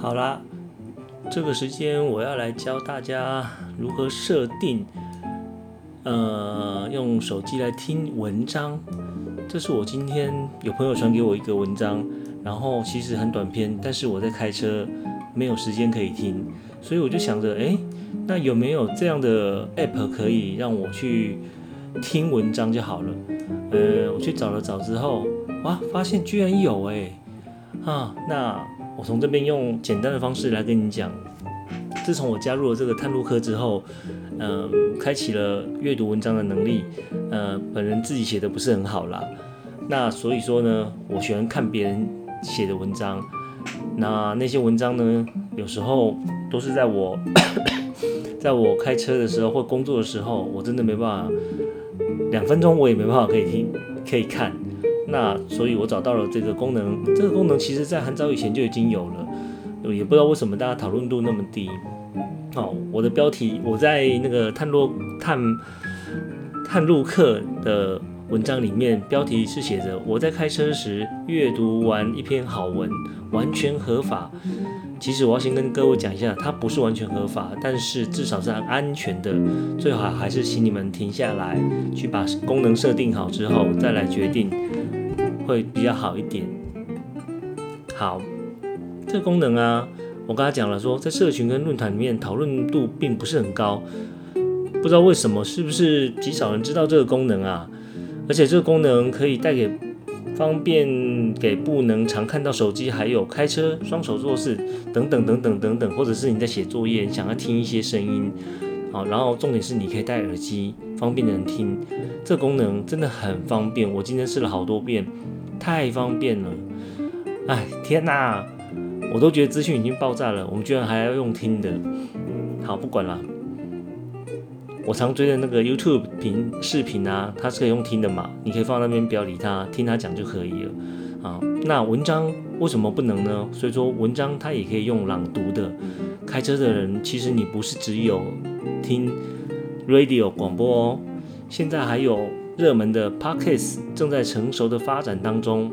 好啦，这个时间我要来教大家如何设定，呃，用手机来听文章。这是我今天有朋友传给我一个文章，然后其实很短篇，但是我在开车没有时间可以听，所以我就想着，哎，那有没有这样的 app 可以让我去听文章就好了？呃，我去找了找之后，哇，发现居然有哎，啊，那我从这边用简单的方式来跟你讲。自从我加入了这个探路课之后，嗯，开启了阅读文章的能力。呃，本人自己写的不是很好啦，那所以说呢，我喜欢看别人写的文章。那那些文章呢，有时候都是在我在我开车的时候或工作的时候，我真的没办法，两分钟我也没办法可以听可以看。那所以我找到了这个功能，这个功能其实在很早以前就已经有了。也不知道为什么大家讨论度那么低。哦，我的标题我在那个探路探探路课的文章里面，标题是写着我在开车时阅读完一篇好文，完全合法。其实我要先跟各位讲一下，它不是完全合法，但是至少是很安全的。最好还是请你们停下来，去把功能设定好之后再来决定，会比较好一点。好。这个功能啊，我刚才讲了，说在社群跟论坛里面讨论度并不是很高，不知道为什么，是不是极少人知道这个功能啊？而且这个功能可以带给方便给不能常看到手机，还有开车双手做事等等等等等等，或者是你在写作业想要听一些声音，好，然后重点是你可以戴耳机，方便的人听。这功能真的很方便，我今天试了好多遍，太方便了。哎，天哪！我都觉得资讯已经爆炸了，我们居然还要用听的。好，不管了。我常追的那个 YouTube 频视频啊，它是可以用听的嘛？你可以放那边，不要理它，听它讲就可以了。啊，那文章为什么不能呢？所以说文章它也可以用朗读的。开车的人，其实你不是只有听 radio 广播哦，现在还有热门的 Podcast 正在成熟的发展当中。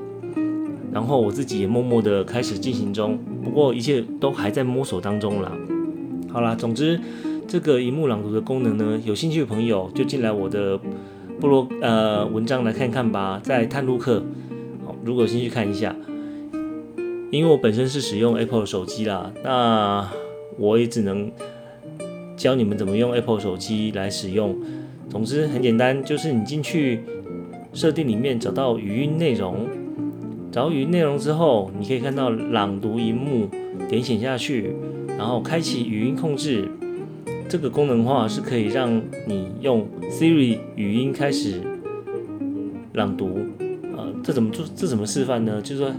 然后我自己也默默的开始进行中，不过一切都还在摸索当中啦。好啦，总之这个荧幕朗读的功能呢，有兴趣的朋友就进来我的部落呃文章来看看吧，在探路课，好，如果有兴趣看一下，因为我本身是使用 Apple 手机啦，那我也只能教你们怎么用 Apple 手机来使用。总之很简单，就是你进去设定里面找到语音内容。找语音内容之后，你可以看到朗读荧幕，点选下去，然后开启语音控制。这个功能的话是可以让你用 Siri 语音开始朗读。呃，这怎么做？这怎么示范呢？就是说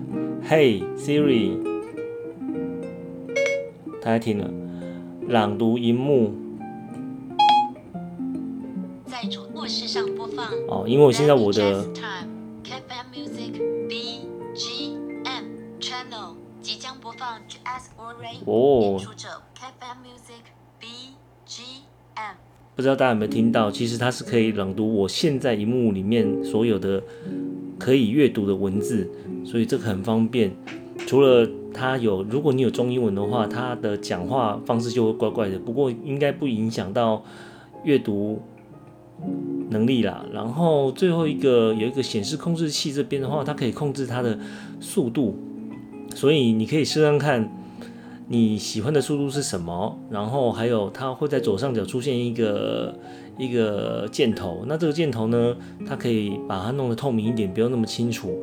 ，Hey Siri，大家听了，朗读荧幕，在主卧室上播放。哦，因为我现在我的。哦，不知道大家有没有听到？其实它是可以朗读我现在荧幕里面所有的可以阅读的文字，所以这个很方便。除了它有，如果你有中英文的话，它的讲话方式就会怪怪的，不过应该不影响到阅读能力啦。然后最后一个有一个显示控制器这边的话，它可以控制它的速度，所以你可以试试看。你喜欢的速度是什么？然后还有它会在左上角出现一个一个箭头，那这个箭头呢，它可以把它弄得透明一点，不要那么清楚，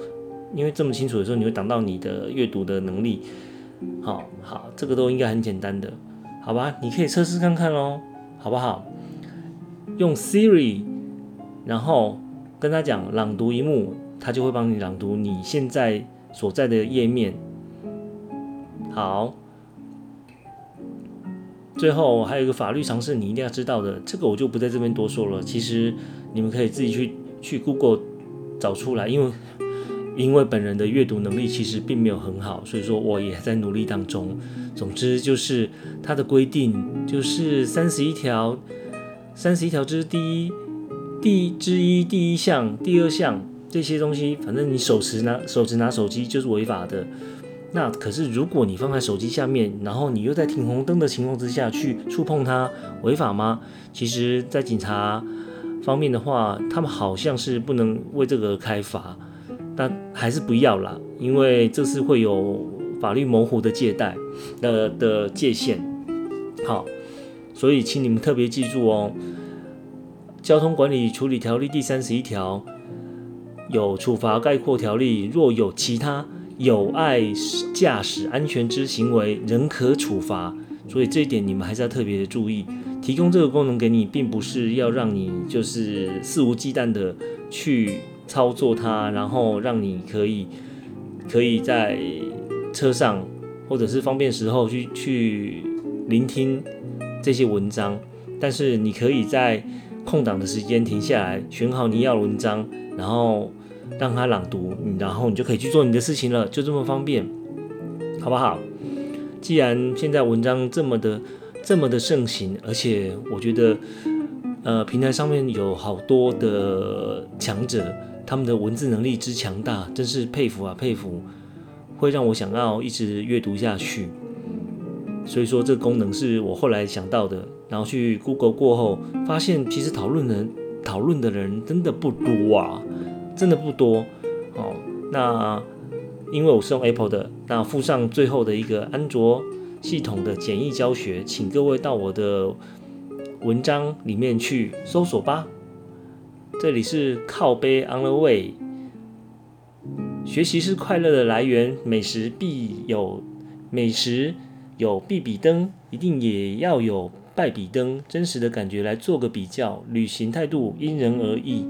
因为这么清楚的时候，你会挡到你的阅读的能力。好好，这个都应该很简单的，好吧？你可以测试看看喽，好不好？用 Siri，然后跟他讲朗读一幕，他就会帮你朗读你现在所在的页面。好。最后还有一个法律常识，你一定要知道的，这个我就不在这边多说了。其实你们可以自己去去 Google 找出来，因为因为本人的阅读能力其实并没有很好，所以说我也在努力当中。总之就是它的规定就是三十一条，三十一条之第一第之一第一项、第二项这些东西，反正你手持拿手持拿手机就是违法的。那可是如果你放在手机下面，然后你又在停红灯的情况之下去触碰它，违法吗？其实，在警察方面的话，他们好像是不能为这个开罚，但还是不要啦，因为这是会有法律模糊的借贷的的界限。好，所以请你们特别记住哦，《交通管理处理条例》第三十一条有处罚概括条例，若有其他有碍驾驶安全之行为，仍可处罚。所以这一点你们还是要特别的注意。提供这个功能给你，并不是要让你就是肆无忌惮的去操作它，然后让你可以可以在车上或者是方便时候去去聆听这些文章。但是你可以在空档的时间停下来，选好你要的文章，然后让它朗读，然后你就可以去做你的事情了，就这么方便，好不好？既然现在文章这么的。这么的盛行，而且我觉得，呃，平台上面有好多的强者，他们的文字能力之强大，真是佩服啊佩服，会让我想要一直阅读下去。所以说，这个功能是我后来想到的，然后去 Google 过后，发现其实讨论人讨论的人真的不多啊，真的不多。哦，那因为我是用 Apple 的，那附上最后的一个安卓。系统的简易教学，请各位到我的文章里面去搜索吧。这里是靠背 On the Way，学习是快乐的来源，美食必有美食有必比登，一定也要有败比登，真实的感觉来做个比较。旅行态度因人而异，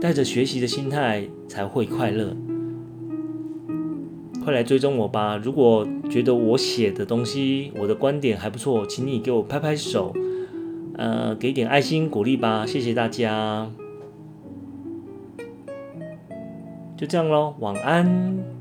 带着学习的心态才会快乐。快来追踪我吧！如果觉得我写的东西、我的观点还不错，请你给我拍拍手，呃，给点爱心鼓励吧！谢谢大家，就这样喽，晚安。